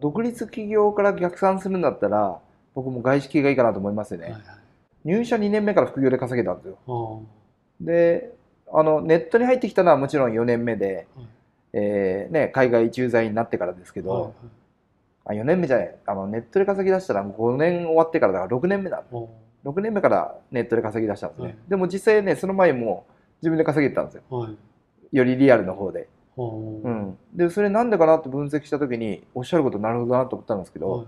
独立企業から逆算するんだったら、僕も外資系がいいかなと思いますよね。はいはい入社2年目から副業で稼げたんですよ。で、あの、ネットに入ってきたのはもちろん4年目で、はいえーね、海外駐在になってからですけど、はいはいあ4年目じゃない、あの、ネットで稼ぎ出したら5年終わってからだから6年目だ。おー6年目からネットで稼ぎ出したんですね。はいでも実際ね、その前も自分で稼げてたんですよ。はいよりリアルの方で。うん。で、それなんでかなって分析したときに、おっしゃることなるほどなと思ったんですけど、はい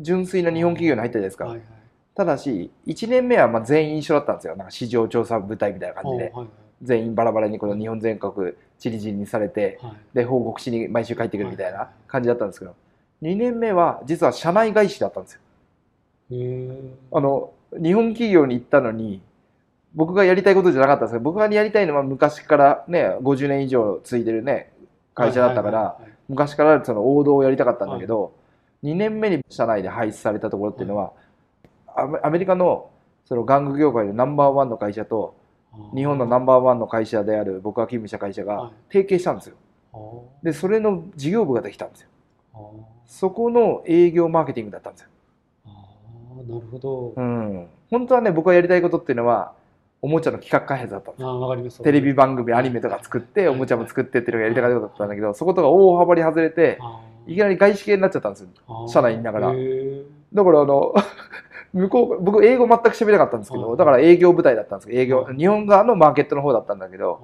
純粋な日本企業に入ったじゃないですか。はいはいただし、1年目はまあ全員一緒だったんですよ。なんか市場調査部隊みたいな感じで。はい全員バラバラにこの日本全国チリチリにされて、はいで、報告しに毎週帰ってくるみたいな感じだったんですけど、2年目は実は社内外資だったんですよ。あの、日本企業に行ったのに、僕がやりたいことじゃなかったんですけど、僕がやりたいのは昔からね、50年以上続いてるね、会社だったから、昔からその王道をやりたかったんだけど、2年目に社内で配出されたところっていうのは、アメリカのその玩具業界のナンバーワンの会社と、はい日本のナンバーワンの会社である僕が勤務した会社がはい提携したんですよ。で、それの事業部ができたんですよ。そこの営業マーケティングだったんですよ。なるほどうん。本当はね、僕がやりたいことっていうのは、おもちゃの企画開発だったんですよ。あかります。テレビ番組、アニメとか作って、おもちゃも作ってっていうのがやりたかったことだったんだけど、そことが大幅に外れて、いきなり外資系になっちゃったんですよ。社内にいながらだからあの、向こう、僕英語全く喋れなかったんですけど、はい。だから営業部隊だったんですけど、営業は、い。日本側のマーケットの方だったんだけど、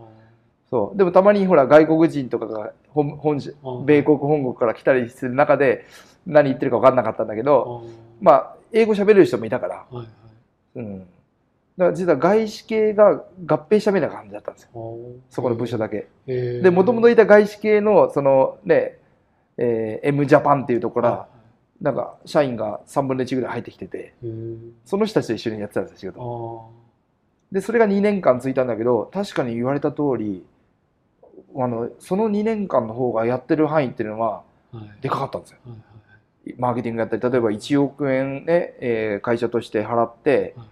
そう。でもたまにほら外国人とかが本本米国本国から来たりする中で何言ってるか分かんなかったんだけあど、ーまあ、英語喋れる人もいたから、はいはい。うん。だから実は外資系が合併したみたいな感じだったんですよ。そこの部署だけ。で、もともといた外資系の、そのね、えー M ジャパンっていうところはなんか社員が3分の1ぐらい入ってきてて、その人たちと一緒にやってたんですよ、仕あ事。ーで、それが2年間続いたんだけど、確かに言われた通り、あの、その2年間の方がやってる範囲っていうのははいでかかったんですよ。はいマーケティングやったり、例えば1億円ね、えー会社として払ってはい、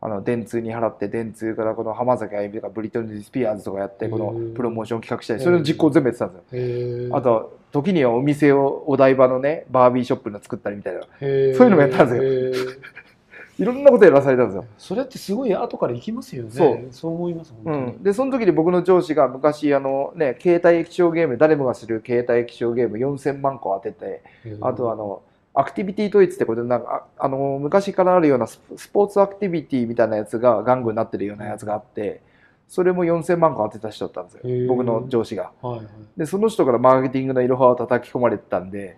あの、電通に払って、電通からこの浜崎あゆみとかブリトニー・スピアーズとかやって、このうんプロモーション企画したり、それの実行全部やってたんですよ。あと、時にはお店をお台場のね、バービーショップの作ったりみたいな、そういうのもやったんですよ。いろんなことやらされたんですよ。それってすごい後から行きますよね。そう。そう思いますう本当に。ん、でその時に僕の上司が昔あの、ね、携帯液晶ゲーム誰もがする携帯液晶ゲーム4000万個当ててあとあのアクティビティトイツってこれなんかああの昔からあるようなススポーツアクティビティみたいなやつが玩具になってるようなやつがあってそれも4000万個当てた人だったんですよ。僕の上司が。はいはい。でその人からマーケティングのいろはを叩き込まれてたんで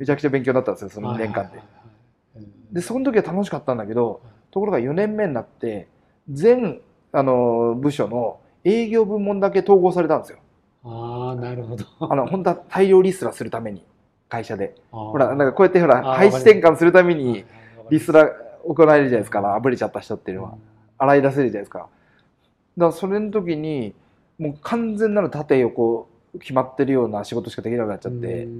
めちゃくちゃ勉強になったんですよその2年間で。はいはいはいはい。でその時は楽しかったんだけどところが4年目になって全あの部署の営業部門だけ統合されたんですよ。ああなるほど。あの、本当は大量リストラするために、会社で。ほほら、なんかこうやってほら、配置転換するために、リストララ行えるじゃないですか、あぶれちゃった人っていうのは。洗い出せるじゃないですか。だからそれの時に、もう完全なる縦横決まってるような仕事しかできなくなっちゃって、ま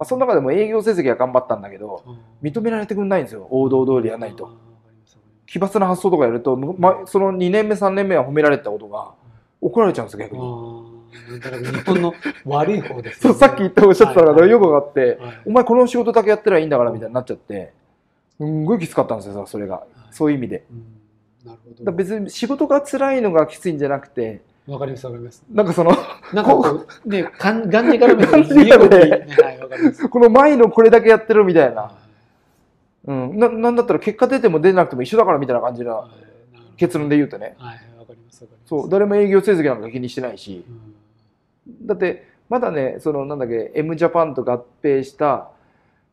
あ、その中でも営業成績は頑張ったんだけど、認められてくんないんですよ、王道通りやらないと。奇抜な発想とかやると、ま、その2年目、3年目は褒められたことが怒られちゃうんですよ、逆に。ああだから日本の悪い方ですそう、さっき言っておっしゃってたのがよく分かって、はい。お前この仕事だけやってりゃいいんだからみたいになっちゃって、すんごいきつかったんですよ、それが。そういう意味で。うん。なるほど。別に仕事が辛いのがきついんじゃなくて、わかりますわかります。なんかその、なんかこうねかんがんじからめ がらめねはいわかります。この前のこれだけやってるみたいな。はうん。ななんだったら結果出ても出なくても一緒だからみたいな感じな結論で言うとね。はいわかりますわかります。そう、誰も営業成績なんか気にしてないし。うんだって、まだね、そのなんだっけ、M ジャパンと合併した、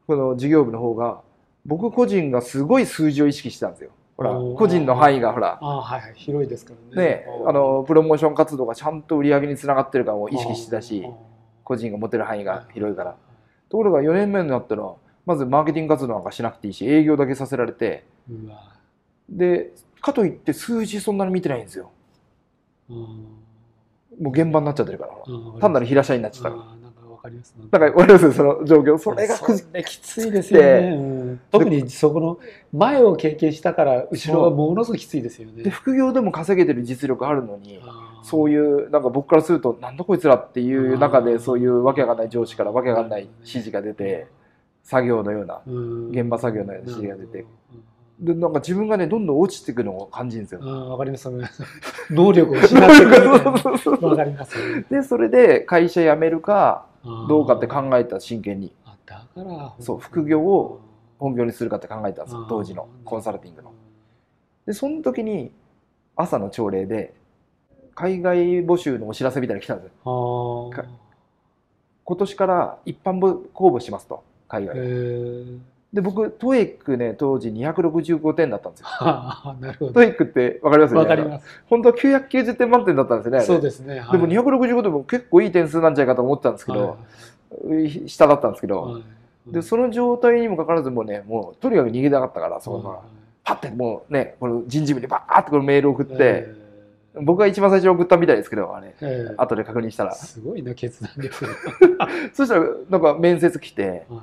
この事業部の方が、僕個人がすごい数字を意識してたんですよ。ほら、個人の範囲がほら、ああはいはい。広いですからね。ね、あの、プロモーション活動がちゃんと売り上げにつながってるかを意識してたし個人が持てる範囲が広いから。ところが4年目になったら、まずマーケティング活動なんかしなくていいし、営業だけさせられて、で、かといって数字そんなに見てないんですよ。うんもう現場になっちゃってるから、うん単なる平社員になっちゃったから。かわかります。だから、わかりますその状況。それがそれきついですよね、うん。特にそこの前を経験したから後ろはものすごくきついですよね。で、副業でも稼げてる実力あるのに、そういう、なんか僕からすると、なんだこいつらっていう中で、そういうわけわかんない上司からわけわかんない指示が出て、作業のようなうん。現場作業のような指示が出てでなんか自分がねどんどん落ちていくのを感じるんですよわかります。わかります能力を失っていな。そうそうそうわかります。でそれで会社辞めるかどうかって考えた真剣にあだからそう副業を本業にするかって考えたんですよ当時のコンサルティングの。でその時に朝の朝礼で海外募集のお知らせみたいなの来たんですよ。今年から一般募公募しますと海へ外。ーで僕トエックね当時265点だったんですよ。なるほどト。エックってわかりますよね？わかります。本当は990点満点だったんですよね。そうですね。はいでも265点も結構いい点数なんじゃないかと思ってたんですけど、下だったんですけど、はいはいでその状態にもかかわらずもうねもうとにかく逃げたかったからそこから、はいパッてもうねこの人事部にバーってこのメール送って、え僕が一番最初に送ったみたいですけどあれーえー後で確認したらすごいな決断力。そしたらなんか面接来てはい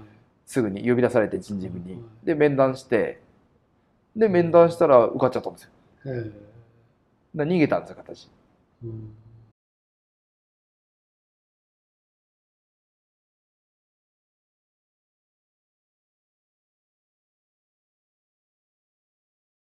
すぐに呼び出されて人事部に。うんで面談して。で面談したら受かっちゃったんですよ。えー。逃げたんですよ形うん